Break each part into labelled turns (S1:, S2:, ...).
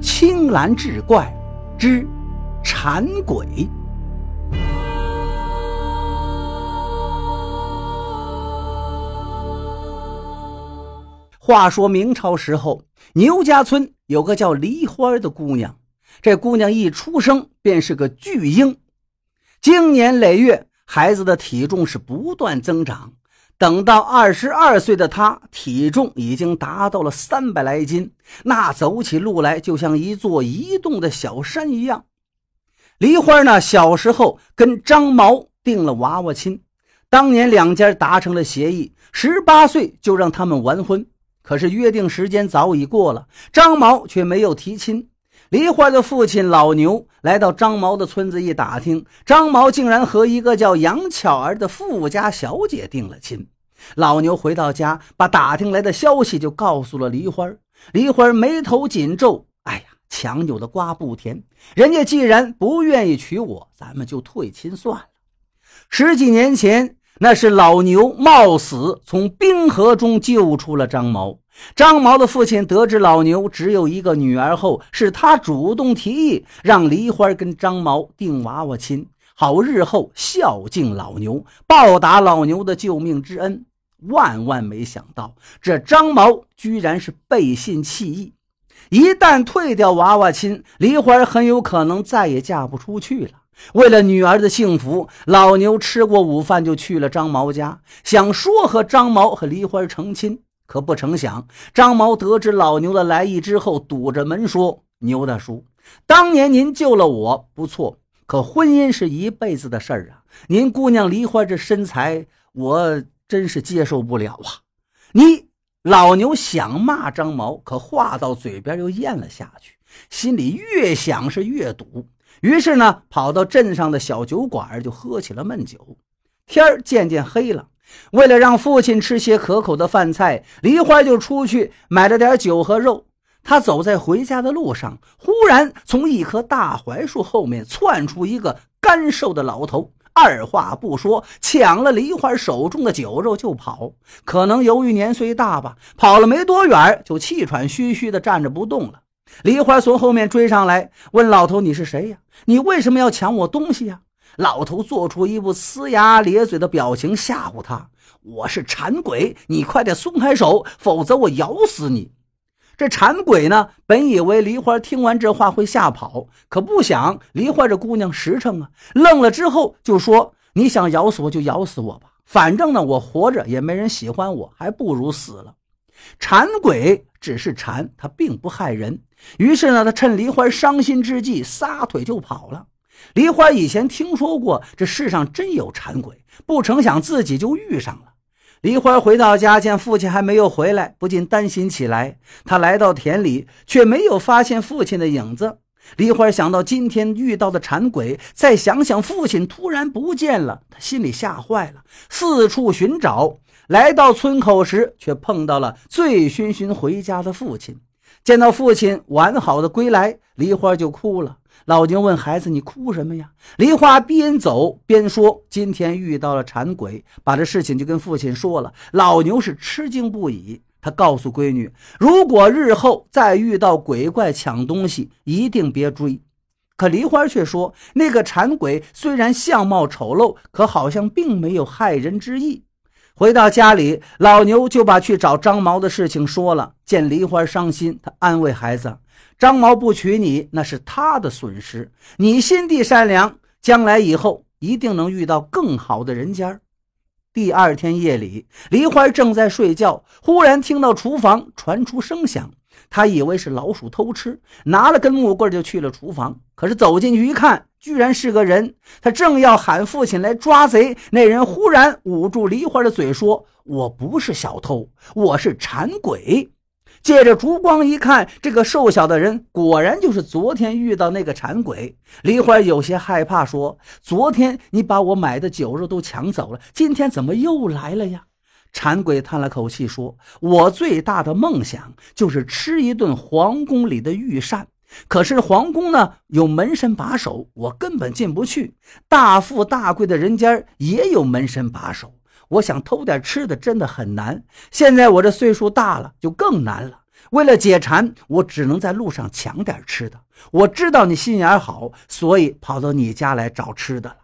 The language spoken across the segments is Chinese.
S1: 青蓝志怪之馋鬼。话说明朝时候，牛家村有个叫梨花的姑娘。这姑娘一出生便是个巨婴，经年累月，孩子的体重是不断增长。等到二十二岁的她，体重已经达到了三百来斤，那走起路来就像一座移动的小山一样。梨花呢，小时候跟张毛定了娃娃亲，当年两家达成了协议，十八岁就让他们完婚。可是约定时间早已过了，张毛却没有提亲。梨花的父亲老牛来到张毛的村子一打听，张毛竟然和一个叫杨巧儿的富家小姐定了亲。老牛回到家，把打听来的消息就告诉了梨花。梨花眉头紧皱，哎呀，强扭的瓜不甜。人家既然不愿意娶我，咱们就退亲算了。十几年前，那是老牛冒死从冰河中救出了张毛。张毛的父亲得知老牛只有一个女儿后，是他主动提议让梨花跟张毛定娃娃亲，好日后孝敬老牛，报答老牛的救命之恩。万万没想到，这张毛居然是背信弃义。一旦退掉娃娃亲，梨花很有可能再也嫁不出去了。为了女儿的幸福，老牛吃过午饭就去了张毛家，想说和张毛和梨花成亲。可不成想，张毛得知老牛的来意之后，堵着门说：“牛大叔，当年您救了我，不错。可婚姻是一辈子的事儿啊！您姑娘梨花这身材，我真是接受不了啊！”你老牛想骂张毛，可话到嘴边又咽了下去，心里越想是越堵。于是呢，跑到镇上的小酒馆就喝起了闷酒。天儿渐渐黑了。为了让父亲吃些可口的饭菜，梨花就出去买了点酒和肉。他走在回家的路上，忽然从一棵大槐树后面窜出一个干瘦的老头，二话不说抢了梨花手中的酒肉就跑。可能由于年岁大吧，跑了没多远就气喘吁吁地站着不动了。梨花从后面追上来，问老头：“你是谁呀？你为什么要抢我东西呀？”老头做出一副呲牙咧嘴的表情，吓唬他：“我是馋鬼，你快点松开手，否则我咬死你！”这馋鬼呢，本以为梨花听完这话会吓跑，可不想梨花这姑娘实诚啊，愣了之后就说：“你想咬死我就咬死我吧，反正呢，我活着也没人喜欢我，还不如死了。”馋鬼只是馋，他并不害人。于是呢，他趁梨花伤心之际，撒腿就跑了。梨花以前听说过这世上真有馋鬼，不成想自己就遇上了。梨花回到家，见父亲还没有回来，不禁担心起来。他来到田里，却没有发现父亲的影子。梨花想到今天遇到的馋鬼，再想想父亲突然不见了，他心里吓坏了，四处寻找。来到村口时，却碰到了醉醺醺回家的父亲。见到父亲完好的归来，梨花就哭了。老牛问孩子：“你哭什么呀？”梨花边走边说：“今天遇到了馋鬼，把这事情就跟父亲说了。”老牛是吃惊不已，他告诉闺女：“如果日后再遇到鬼怪抢东西，一定别追。”可梨花却说：“那个馋鬼虽然相貌丑陋，可好像并没有害人之意。”回到家里，老牛就把去找张毛的事情说了。见梨花伤心，他安慰孩子。张毛不娶你，那是他的损失。你心地善良，将来以后一定能遇到更好的人家。第二天夜里，梨花正在睡觉，忽然听到厨房传出声响，他以为是老鼠偷吃，拿了根木棍就去了厨房。可是走进去一看，居然是个人。他正要喊父亲来抓贼，那人忽然捂住梨花的嘴，说：“我不是小偷，我是馋鬼。”借着烛光一看，这个瘦小的人果然就是昨天遇到那个馋鬼。梨花有些害怕，说：“昨天你把我买的酒肉都抢走了，今天怎么又来了呀？”馋鬼叹了口气，说：“我最大的梦想就是吃一顿皇宫里的御膳，可是皇宫呢有门神把守，我根本进不去。大富大贵的人家也有门神把守。”我想偷点吃的真的很难，现在我这岁数大了，就更难了。为了解馋，我只能在路上抢点吃的。我知道你心眼好，所以跑到你家来找吃的了。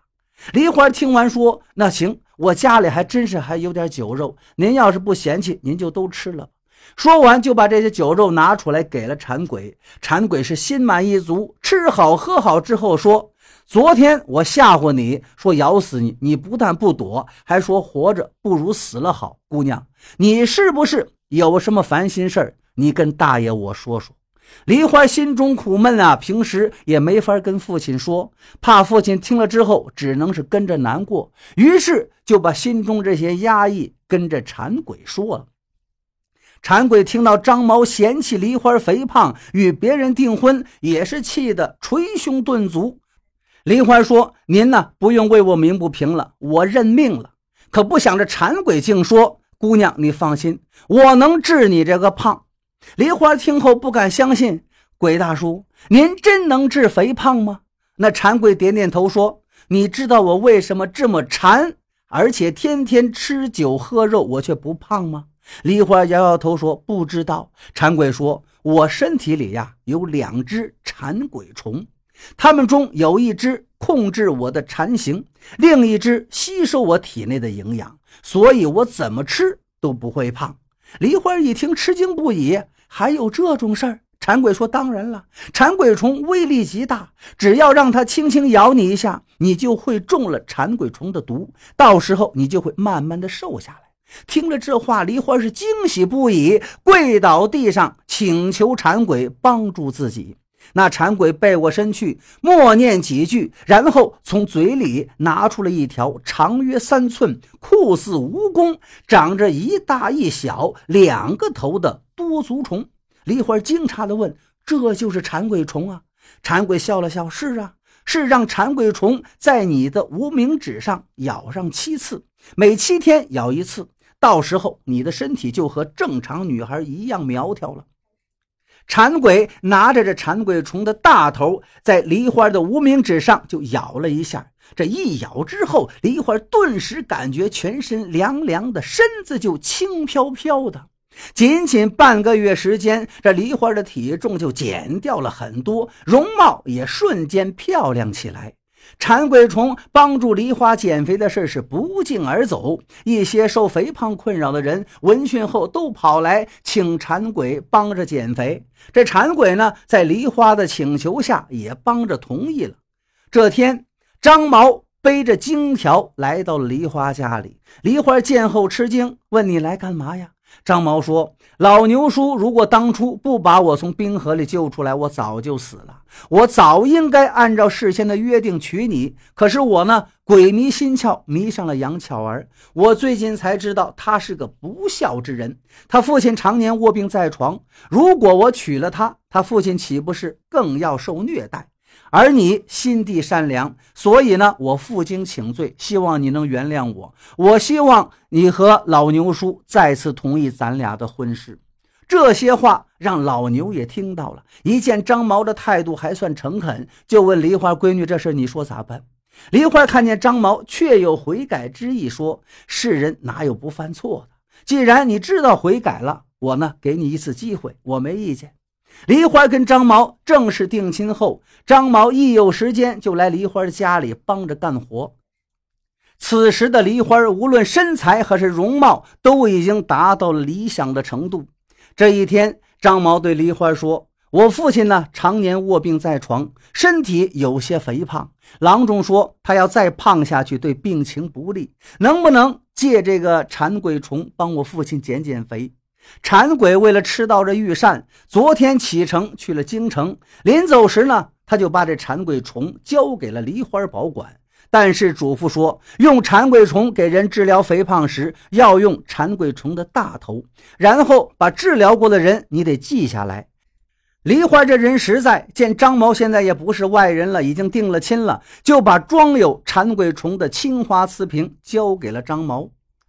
S1: 梨花听完说：“那行，我家里还真是还有点酒肉，您要是不嫌弃，您就都吃了。”说完，就把这些酒肉拿出来给了馋鬼。馋鬼是心满意足，吃好喝好之后说：“昨天我吓唬你说咬死你，你不但不躲，还说活着不如死了好。姑娘，你是不是有什么烦心事儿？你跟大爷我说说。”梨花心中苦闷啊，平时也没法跟父亲说，怕父亲听了之后只能是跟着难过，于是就把心中这些压抑跟着馋鬼说了。馋鬼听到张毛嫌弃梨花肥胖，与别人订婚，也是气得捶胸顿足。梨花说：“您呢，不用为我鸣不平了，我认命了。”可不想着馋鬼竟说：“姑娘，你放心，我能治你这个胖。”梨花听后不敢相信：“鬼大叔，您真能治肥胖吗？”那馋鬼点点头说：“你知道我为什么这么馋，而且天天吃酒喝肉，我却不胖吗？”梨花摇摇头说：“不知道。”馋鬼说：“我身体里呀有两只馋鬼虫，它们中有一只控制我的馋行，另一只吸收我体内的营养，所以我怎么吃都不会胖。”梨花一听，吃惊不已。还有这种事儿？馋鬼说：“当然了，馋鬼虫威力极大，只要让它轻轻咬你一下，你就会中了馋鬼虫的毒，到时候你就会慢慢的瘦下来。”听了这话，梨花是惊喜不已，跪倒地上请求馋鬼帮助自己。那馋鬼背过身去，默念几句，然后从嘴里拿出了一条长约三寸、酷似蜈蚣、长着一大一小两个头的多足虫。梨花惊诧地问：“这就是馋鬼虫啊？”馋鬼笑了笑：“是啊，是让馋鬼虫在你的无名指上咬上七次，每七天咬一次，到时候你的身体就和正常女孩一样苗条了。”馋鬼拿着这馋鬼虫的大头，在梨花的无名指上就咬了一下。这一咬之后，梨花顿时感觉全身凉凉的，身子就轻飘飘的。仅仅半个月时间，这梨花的体重就减掉了很多，容貌也瞬间漂亮起来。馋鬼虫帮助梨花减肥的事是不胫而走，一些受肥胖困扰的人闻讯后都跑来请馋鬼帮着减肥。这馋鬼呢，在梨花的请求下也帮着同意了。这天，张毛背着金条来到梨花家里，梨花见后吃惊，问：“你来干嘛呀？”张毛说：“老牛叔，如果当初不把我从冰河里救出来，我早就死了。我早应该按照事先的约定娶你。可是我呢，鬼迷心窍，迷上了杨巧儿。我最近才知道，他是个不孝之人。他父亲常年卧病在床，如果我娶了她，他父亲岂不是更要受虐待？”而你心地善良，所以呢，我负荆请罪，希望你能原谅我。我希望你和老牛叔再次同意咱俩的婚事。这些话让老牛也听到了，一见张毛的态度还算诚恳，就问梨花闺女：“这事你说咋办？”梨花看见张毛确有悔改之意，说：“世人哪有不犯错的？既然你知道悔改了，我呢，给你一次机会，我没意见。”梨花跟张毛正式定亲后，张毛一有时间就来梨花家里帮着干活。此时的梨花无论身材还是容貌都已经达到了理想的程度。这一天，张毛对梨花说：“我父亲呢，常年卧病在床，身体有些肥胖。郎中说他要再胖下去对病情不利，能不能借这个馋鬼虫帮我父亲减减肥？”馋鬼为了吃到这御膳，昨天启程去了京城。临走时呢，他就把这馋鬼虫交给了梨花保管。但是嘱咐说，用馋鬼虫给人治疗肥胖时，要用馋鬼虫的大头，然后把治疗过的人你得记下来。梨花这人实在，见张毛现在也不是外人了，已经定了亲了，就把装有馋鬼虫的青花瓷瓶交给了张毛。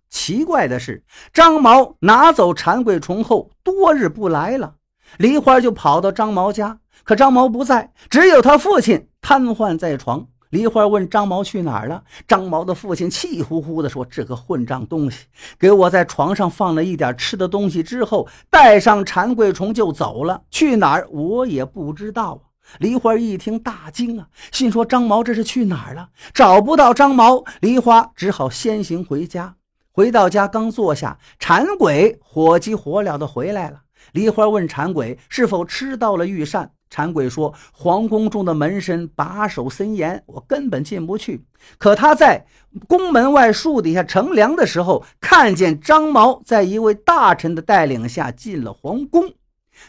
S1: 奇怪的是，张毛拿走馋鬼虫后，多日不来了。梨花就跑到张毛家，可张毛不在，只有他父亲瘫痪在床。梨花问张毛去哪儿了。张毛的父亲气呼呼地说：“这个混账东西，给我在床上放了一点吃的东西之后，带上馋鬼虫就走了。去哪儿我也不知道。”梨花一听大惊啊，心说：“张毛这是去哪儿了？找不到张毛。”梨花只好先行回家。回到家刚坐下，馋鬼火急火燎的回来了。梨花问馋鬼是否吃到了御膳。馋鬼说：“皇宫中的门神把守森严，我根本进不去。可他在宫门外树底下乘凉的时候，看见张毛在一位大臣的带领下进了皇宫。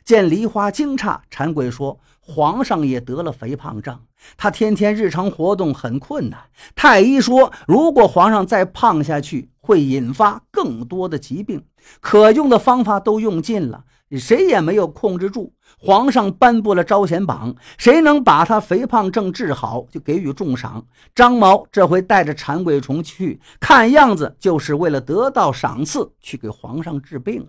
S1: 见梨花惊诧，馋鬼说：‘皇上也得了肥胖症，他天天日常活动很困难。太医说，如果皇上再胖下去，会引发更多的疾病，可用的方法都用尽了，谁也没有控制住。’”皇上颁布了招贤榜，谁能把他肥胖症治好，就给予重赏。张毛这回带着馋鬼虫去，看样子就是为了得到赏赐，去给皇上治病。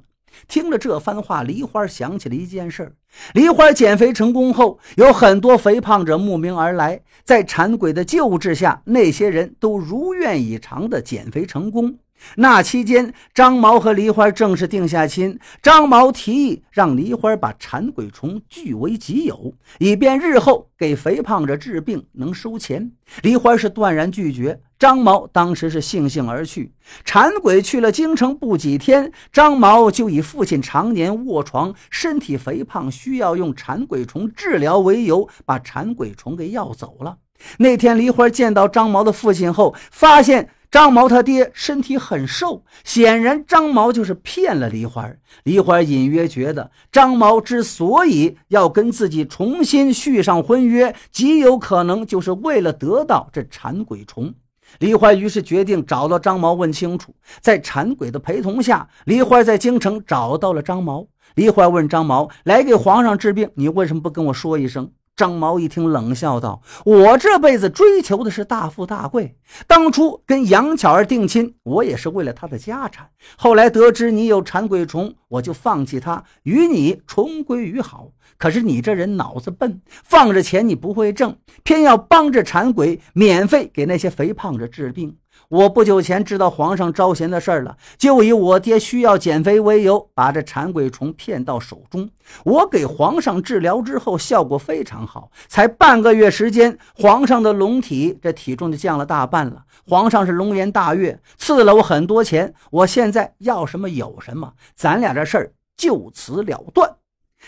S1: 听了这番话，梨花想起了一件事：梨花减肥成功后，有很多肥胖者慕名而来，在馋鬼的救治下，那些人都如愿以偿的减肥成功。那期间，张毛和梨花正式定下亲。张毛提议让梨花把馋鬼虫据为己有，以便日后给肥胖者治病能收钱。梨花是断然拒绝。张毛当时是悻悻而去。馋鬼去了京城不几天，张毛就以父亲常年卧床，身体肥胖，需要用馋鬼虫治疗为由，把馋鬼虫给要走了。那天，梨花见到张毛的父亲后，发现。张毛他爹身体很瘦，显然张毛就是骗了梨花。梨花隐约觉得，张毛之所以要跟自己重新续上婚约，极有可能就是为了得到这馋鬼虫。梨花于是决定找到张毛问清楚。在馋鬼的陪同下，梨花在京城找到了张毛。梨花问张毛：“来给皇上治病，你为什么不跟我说一声？”张毛一听，冷笑道：“我这辈子追求的是大富大贵。当初跟杨巧儿定亲，我也是为了她的家产。后来得知你有馋鬼虫，我就放弃她，与你重归于好。可是你这人脑子笨，放着钱你不会挣，偏要帮着馋鬼，免费给那些肥胖者治病。”我不久前知道皇上招贤的事儿了，就以我爹需要减肥为由，把这馋鬼虫骗到手中。我给皇上治疗之后，效果非常好，才半个月时间，皇上的龙体这体重就降了大半了。皇上是龙颜大悦，赐了我很多钱。我现在要什么有什么，咱俩这事儿就此了断。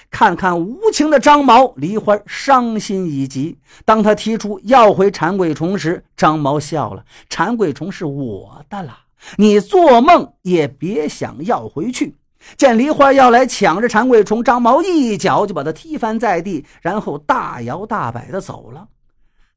S1: 看看无情的张毛，梨花伤心已极。当他提出要回馋鬼虫时，张毛笑了：“馋鬼虫是我的了，你做梦也别想要回去。”见梨花要来抢着馋鬼虫，张毛一脚就把他踢翻在地，然后大摇大摆地走了。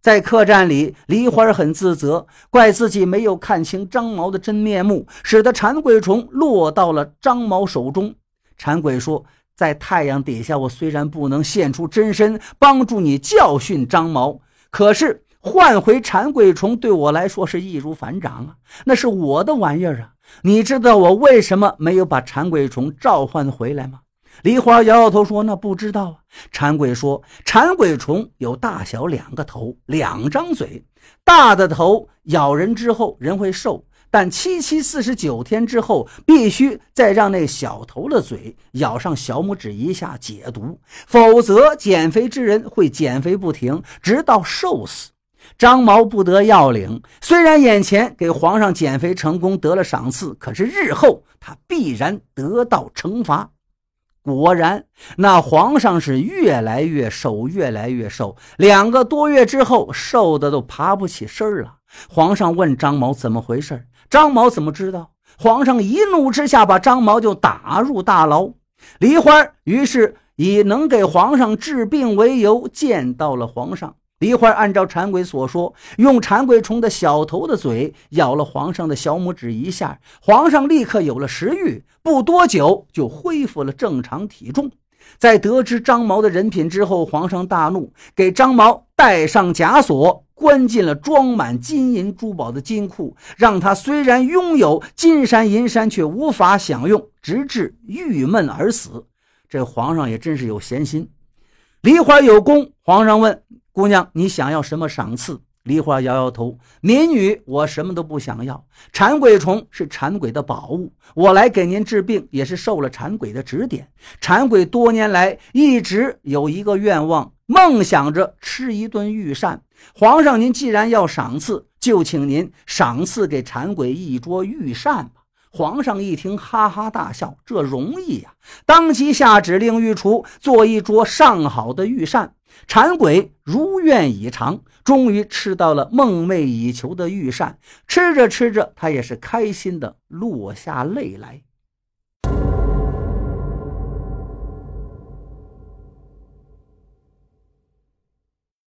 S1: 在客栈里，梨花很自责，怪自己没有看清张毛的真面目，使得馋鬼虫落到了张毛手中。馋鬼说。在太阳底下，我虽然不能现出真身帮助你教训张毛，可是换回馋鬼虫对我来说是易如反掌啊！那是我的玩意儿啊！你知道我为什么没有把馋鬼虫召唤回来吗？梨花摇摇头说：“那不知道啊。”馋鬼说：“馋鬼虫有大小两个头，两张嘴，大的头咬人之后人会瘦。”但七七四十九天之后，必须再让那小头的嘴咬上小拇指一下解毒，否则减肥之人会减肥不停，直到瘦死。张毛不得要领，虽然眼前给皇上减肥成功得了赏赐，可是日后他必然得到惩罚。果然，那皇上是越来越瘦，越来越瘦，两个多月之后，瘦的都爬不起身了。皇上问张毛怎么回事。张毛怎么知道？皇上一怒之下，把张毛就打入大牢。梨花于是以能给皇上治病为由，见到了皇上。梨花按照馋鬼所说，用馋鬼虫的小头的嘴咬了皇上的小拇指一下，皇上立刻有了食欲，不多久就恢复了正常体重。在得知张毛的人品之后，皇上大怒，给张毛戴上枷锁。关进了装满金银珠宝的金库，让他虽然拥有金山银山，却无法享用，直至郁闷而死。这皇上也真是有闲心。梨花有功，皇上问姑娘：“你想要什么赏赐？”梨花摇摇头：“民女，我什么都不想要。馋鬼虫是馋鬼的宝物，我来给您治病也是受了馋鬼的指点。馋鬼多年来一直有一个愿望，梦想着吃一顿御膳。皇上，您既然要赏赐，就请您赏赐给馋鬼一桌御膳吧。”皇上一听，哈哈大笑：“这容易呀！”当即下指令御厨做一桌上好的御膳。馋鬼如愿以偿，终于吃到了梦寐以求的御膳。吃着吃着，他也是开心的落下泪来。